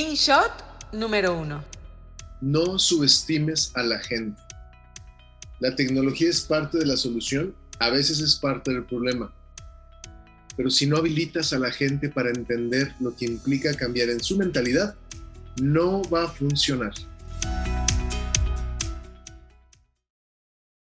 Screenshot número uno. No subestimes a la gente. La tecnología es parte de la solución, a veces es parte del problema. Pero si no habilitas a la gente para entender lo que implica cambiar en su mentalidad, no va a funcionar.